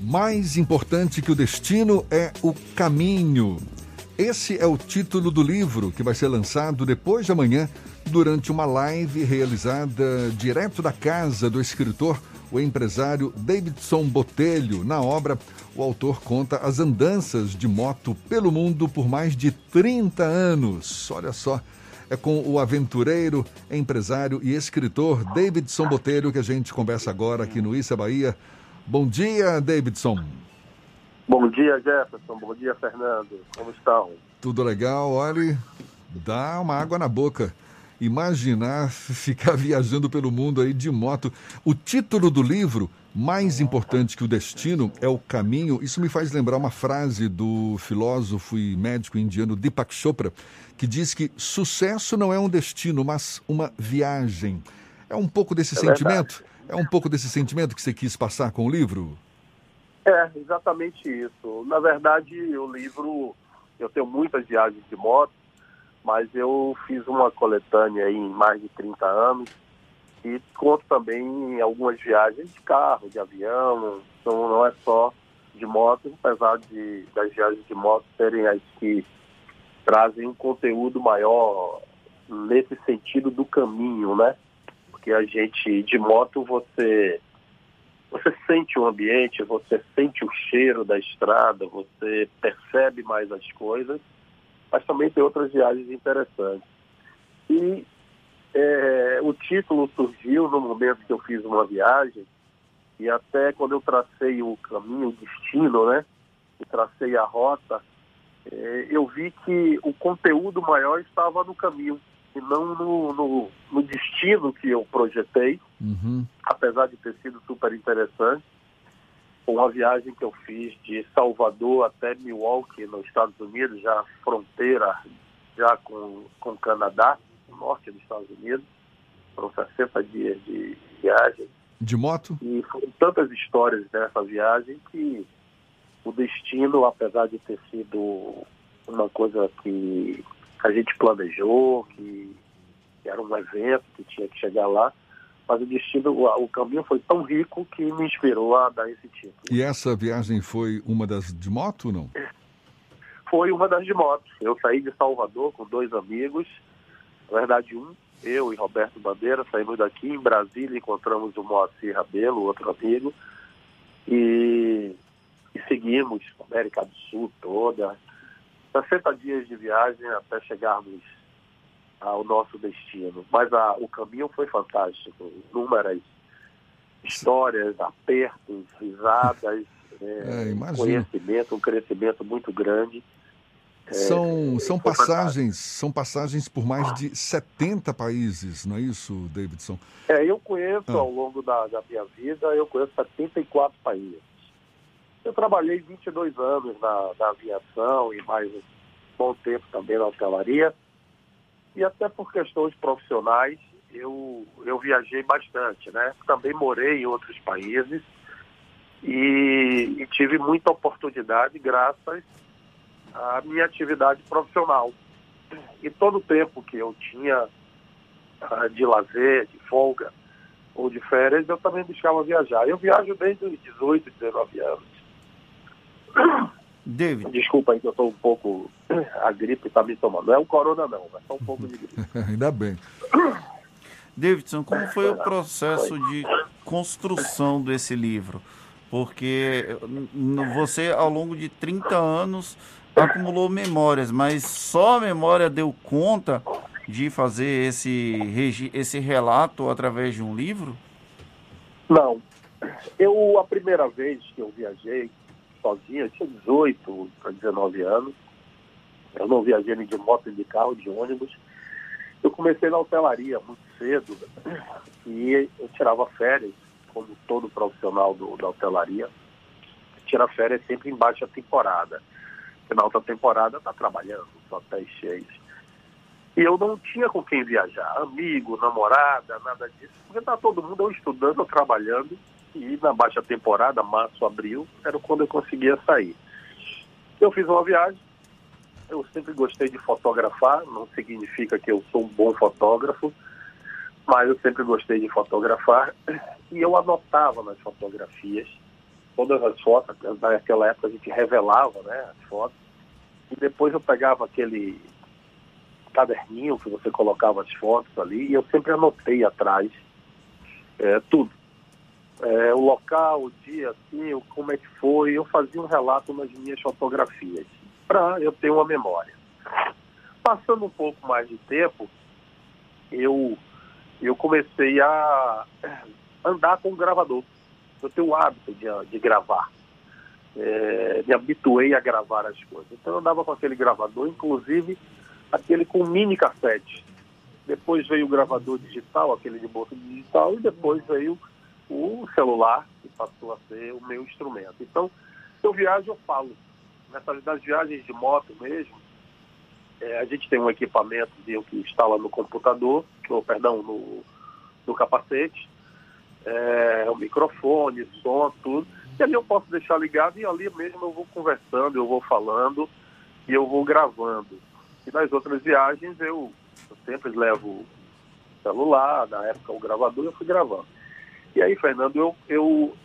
Mais importante que o destino é o caminho. Esse é o título do livro que vai ser lançado depois de amanhã, durante uma live realizada direto da casa do escritor, o empresário Davidson Botelho. Na obra, o autor conta as andanças de moto pelo mundo por mais de 30 anos. Olha só, é com o aventureiro, empresário e escritor Davidson Botelho que a gente conversa agora aqui no Issa Bahia. Bom dia, Davidson. Bom dia, Jefferson. Bom dia, Fernando. Como estão? Tudo legal. Olha, dá uma água na boca. Imaginar ficar viajando pelo mundo aí de moto. O título do livro, Mais Importante que o Destino, é o Caminho. Isso me faz lembrar uma frase do filósofo e médico indiano Deepak Chopra, que diz que sucesso não é um destino, mas uma viagem. É um pouco desse é sentimento? Verdade. É um pouco desse sentimento que você quis passar com o livro? É, exatamente isso. Na verdade, o livro, eu tenho muitas viagens de moto, mas eu fiz uma coletânea aí em mais de 30 anos e conto também algumas viagens de carro, de avião, então não é só de moto, apesar de das viagens de moto serem as que trazem um conteúdo maior nesse sentido do caminho, né? Porque a gente de moto você você sente o ambiente, você sente o cheiro da estrada, você percebe mais as coisas, mas também tem outras viagens interessantes. E é, o título surgiu no momento que eu fiz uma viagem e até quando eu tracei o caminho, o destino, né? E tracei a rota, é, eu vi que o conteúdo maior estava no caminho e não no, no, no destino que eu projetei, uhum. apesar de ter sido super interessante. Uma viagem que eu fiz de Salvador até Milwaukee, nos Estados Unidos, já fronteira já com, com o Canadá, no norte dos Estados Unidos. Foram 60 dias de viagem. De moto? E foram tantas histórias nessa viagem que o destino, apesar de ter sido uma coisa que a gente planejou, que, que era um evento que tinha que chegar lá, mas o destino, o, caminho foi tão rico que me inspirou a dar esse título. E essa viagem foi uma das de moto, não? Foi uma das de moto. Eu saí de Salvador com dois amigos, na verdade um, eu e Roberto Bandeira, saímos daqui em Brasília, encontramos o Moacir Rabelo, outro amigo, e, e seguimos a América do Sul toda, 60 dias de viagem até chegarmos ao nosso destino. Mas a, o caminho foi fantástico. Inúmeras histórias, apertos, risadas, é, é, conhecimento, um crescimento muito grande. É, são, são passagens, são passagens por mais de 70 países, não é isso, Davidson? É, eu conheço ah. ao longo da, da minha vida, eu conheço 74 países. Eu trabalhei 22 anos na, na aviação e mais um bom tempo também na hotelaria. E até por questões profissionais, eu, eu viajei bastante, né? Também morei em outros países e, e tive muita oportunidade graças à minha atividade profissional. E todo o tempo que eu tinha uh, de lazer, de folga ou de férias, eu também buscava viajar. Eu viajo desde os 18, 19 anos. David. Desculpa aí que eu estou um pouco. A gripe está me tomando. Não é o corona, não, mas só um pouco de gripe. Ainda bem. Davidson, como foi o processo de construção desse livro? Porque você, ao longo de 30 anos, acumulou memórias, mas só a memória deu conta de fazer esse, esse relato através de um livro? Não. Eu, a primeira vez que eu viajei, sozinho, eu tinha 18 para 19 anos. Eu não viajei nem de moto, nem de carro, de ônibus. Eu comecei na hotelaria muito cedo e eu tirava férias, como todo profissional do, da hotelaria. Tira férias sempre em baixa temporada. Porque na alta temporada está trabalhando, os hotéis cheios. E eu não tinha com quem viajar, amigo, namorada, nada disso. Porque está todo mundo estudando ou trabalhando e na baixa temporada, março, abril, era quando eu conseguia sair. Eu fiz uma viagem, eu sempre gostei de fotografar, não significa que eu sou um bom fotógrafo, mas eu sempre gostei de fotografar e eu anotava nas fotografias todas as fotos, naquela época a gente revelava né, as fotos, e depois eu pegava aquele caderninho que você colocava as fotos ali, e eu sempre anotei atrás é, tudo. É, o local, o dia, assim, como é que foi, eu fazia um relato nas minhas fotografias, para eu ter uma memória. Passando um pouco mais de tempo, eu, eu comecei a andar com o gravador. Eu tenho o hábito de, de gravar. É, me habituei a gravar as coisas. Então eu andava com aquele gravador, inclusive aquele com mini cassete. Depois veio o gravador digital, aquele de bolsa digital, e depois veio o celular, que passou a ser o meu instrumento. Então, eu viajo, eu falo. Nessas das viagens de moto mesmo, é, a gente tem um equipamento que instala no computador, ou perdão, no, no capacete, é, o microfone, som, tudo. E ali eu posso deixar ligado e ali mesmo eu vou conversando, eu vou falando e eu vou gravando. E nas outras viagens eu, eu sempre levo celular, na época o gravador, eu fui gravando. E aí, Fernando, eu, eu,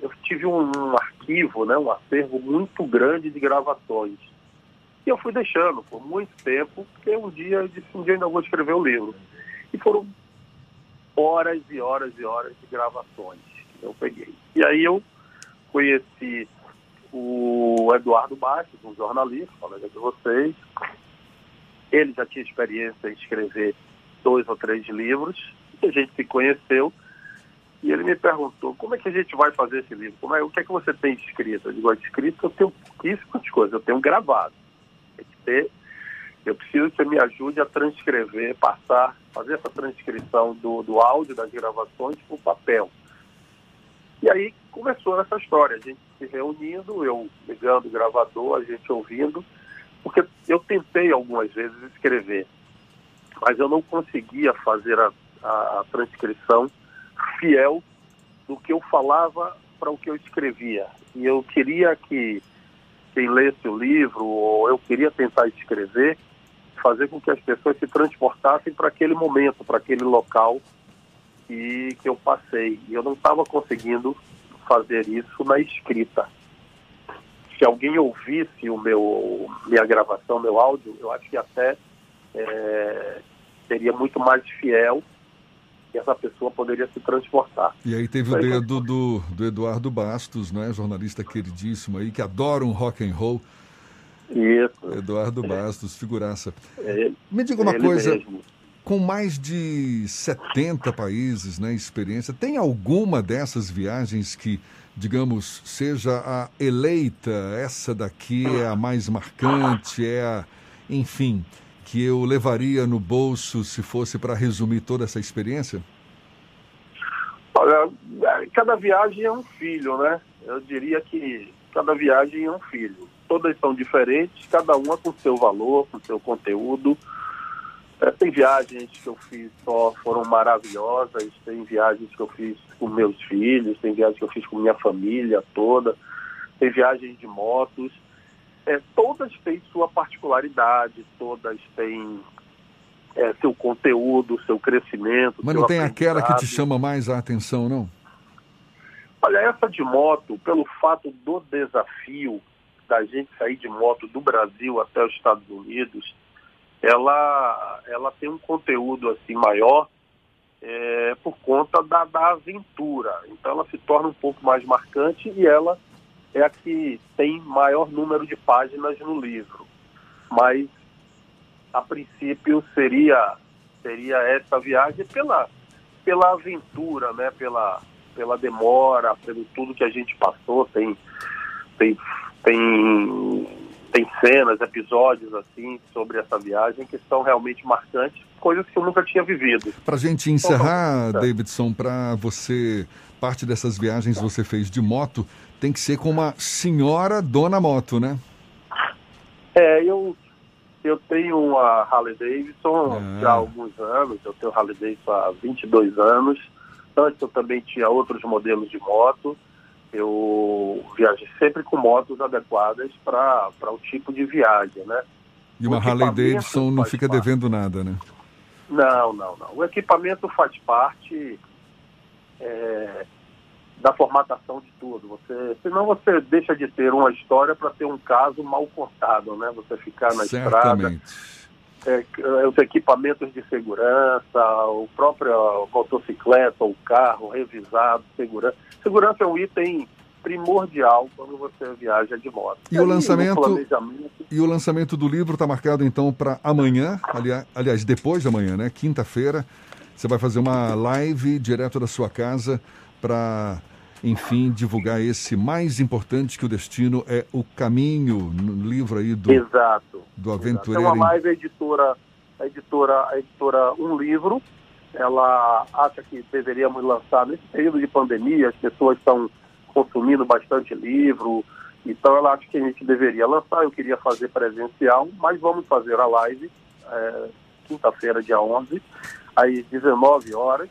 eu tive um, arquivo, né, um acervo muito grande de gravações. E eu fui deixando por muito tempo, porque um dia eu disse, um dia ainda vou escrever o um livro. E foram horas e horas e horas de gravações que eu peguei. E aí eu conheci o Eduardo Bastos, um jornalista, colega de vocês. Ele já tinha experiência em escrever dois ou três livros, e a gente se conheceu. E ele me perguntou, como é que a gente vai fazer esse livro? Como é, o que é que você tem escrito? Eu digo, escrito eu tenho pouquíssimas coisas, eu tenho gravado. Tem que ter eu preciso que você me ajude a transcrever, passar, fazer essa transcrição do, do áudio das gravações para o papel. E aí começou essa história, a gente se reunindo, eu ligando o gravador, a gente ouvindo, porque eu tentei algumas vezes escrever, mas eu não conseguia fazer a, a, a transcrição fiel do que eu falava para o que eu escrevia. E eu queria que quem lesse o livro, ou eu queria tentar escrever, fazer com que as pessoas se transportassem para aquele momento, para aquele local que, que eu passei. E eu não estava conseguindo fazer isso na escrita. Se alguém ouvisse o meu, minha gravação, meu áudio, eu acho que até é, seria muito mais fiel e essa pessoa poderia se transportar. E aí teve o dedo do, do Eduardo Bastos, né, jornalista queridíssimo aí, que adora um rock and roll. Isso. Eduardo Bastos, figuraça. Me diga uma coisa, mesmo. com mais de 70 países, né, experiência, tem alguma dessas viagens que, digamos, seja a eleita, essa daqui é a mais marcante, é a, enfim, que eu levaria no bolso se fosse para resumir toda essa experiência? Olha, cada viagem é um filho, né? Eu diria que cada viagem é um filho todas são diferentes, cada uma com seu valor, com seu conteúdo. É, tem viagens que eu fiz só, foram maravilhosas, tem viagens que eu fiz com meus filhos, tem viagens que eu fiz com minha família toda, tem viagens de motos. É, todas têm sua particularidade, todas têm é, seu conteúdo, seu crescimento. Mas não tem aquela que te chama mais a atenção, não? Olha, essa de moto, pelo fato do desafio, da gente sair de moto do Brasil até os Estados Unidos, ela, ela tem um conteúdo assim maior é, por conta da, da aventura. Então ela se torna um pouco mais marcante e ela é a que tem maior número de páginas no livro. Mas a princípio seria seria essa viagem pela pela aventura, né? Pela pela demora, pelo tudo que a gente passou, tem tem tem, tem cenas, episódios assim sobre essa viagem que são realmente marcantes, coisas que eu nunca tinha vivido. Para a gente encerrar, então, Davidson, para você, parte dessas viagens você fez de moto, tem que ser com uma senhora dona moto, né? É, eu, eu tenho uma Harley Davidson ah. já há alguns anos, eu tenho Harley Davidson há 22 anos. Antes eu também tinha outros modelos de moto eu viajei sempre com motos adequadas para o tipo de viagem, né? E uma Harley Davidson não fica parte. devendo nada, né? Não, não, não. O equipamento faz parte é, da formatação de tudo. Você, senão você deixa de ter uma história para ter um caso mal contado, né? Você ficar na Certamente. estrada é, é, os equipamentos de segurança, o próprio motocicleta, o carro revisado, segurança. Segurança é um item primordial quando você viaja de moto. E, o lançamento e o lançamento do livro está marcado então para amanhã, aliás, depois de amanhã, né? Quinta-feira, você vai fazer uma live direto da sua casa para enfim, divulgar esse mais importante que o destino é o caminho, no livro aí do, Exato. do aventureiro. Então, a live, a editora, a editora, a editora Um Livro, ela acha que deveríamos lançar nesse período de pandemia, as pessoas estão consumindo bastante livro, então ela acha que a gente deveria lançar, eu queria fazer presencial, mas vamos fazer a live é, quinta-feira, dia 11, às 19 horas,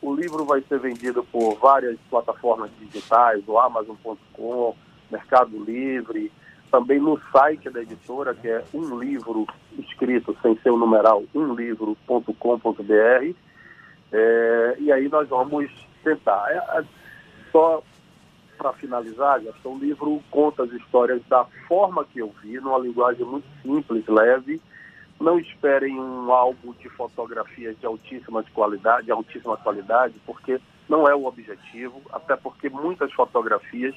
o livro vai ser vendido por várias plataformas digitais, o Amazon.com, Mercado Livre, também no site da editora, que é um livro escrito sem ser o numeral, umlivro.com.br. É, e aí nós vamos tentar. É, é, só para finalizar, Gastão, o livro conta as histórias da forma que eu vi, numa linguagem muito simples, leve, não esperem um álbum de fotografias de altíssima qualidade, de altíssima qualidade, porque não é o objetivo, até porque muitas fotografias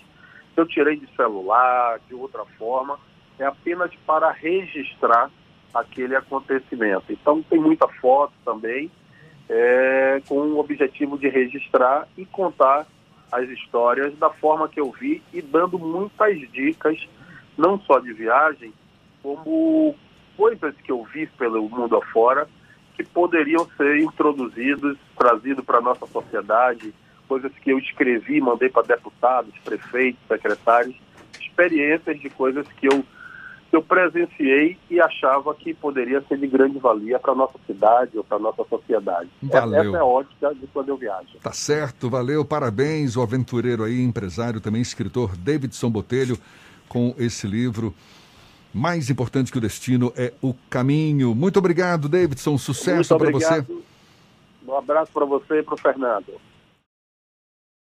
eu tirei de celular, de outra forma, é apenas para registrar aquele acontecimento. Então tem muita foto também, é, com o objetivo de registrar e contar as histórias da forma que eu vi e dando muitas dicas, não só de viagem, como coisas que eu vi pelo mundo afora que poderiam ser introduzidos, trazidos para a nossa sociedade, coisas que eu escrevi, mandei para deputados, prefeitos, secretários, experiências de coisas que eu, eu presenciei e achava que poderia ser de grande valia para a nossa cidade ou para a nossa sociedade. Valeu. Essa é a ótica de quando eu viajo. Tá certo, valeu, parabéns, o aventureiro aí, empresário, também escritor Davidson Botelho, com esse livro mais importante que o destino é o caminho. Muito obrigado, Davidson. Sucesso para você. Um abraço para você e para o Fernando.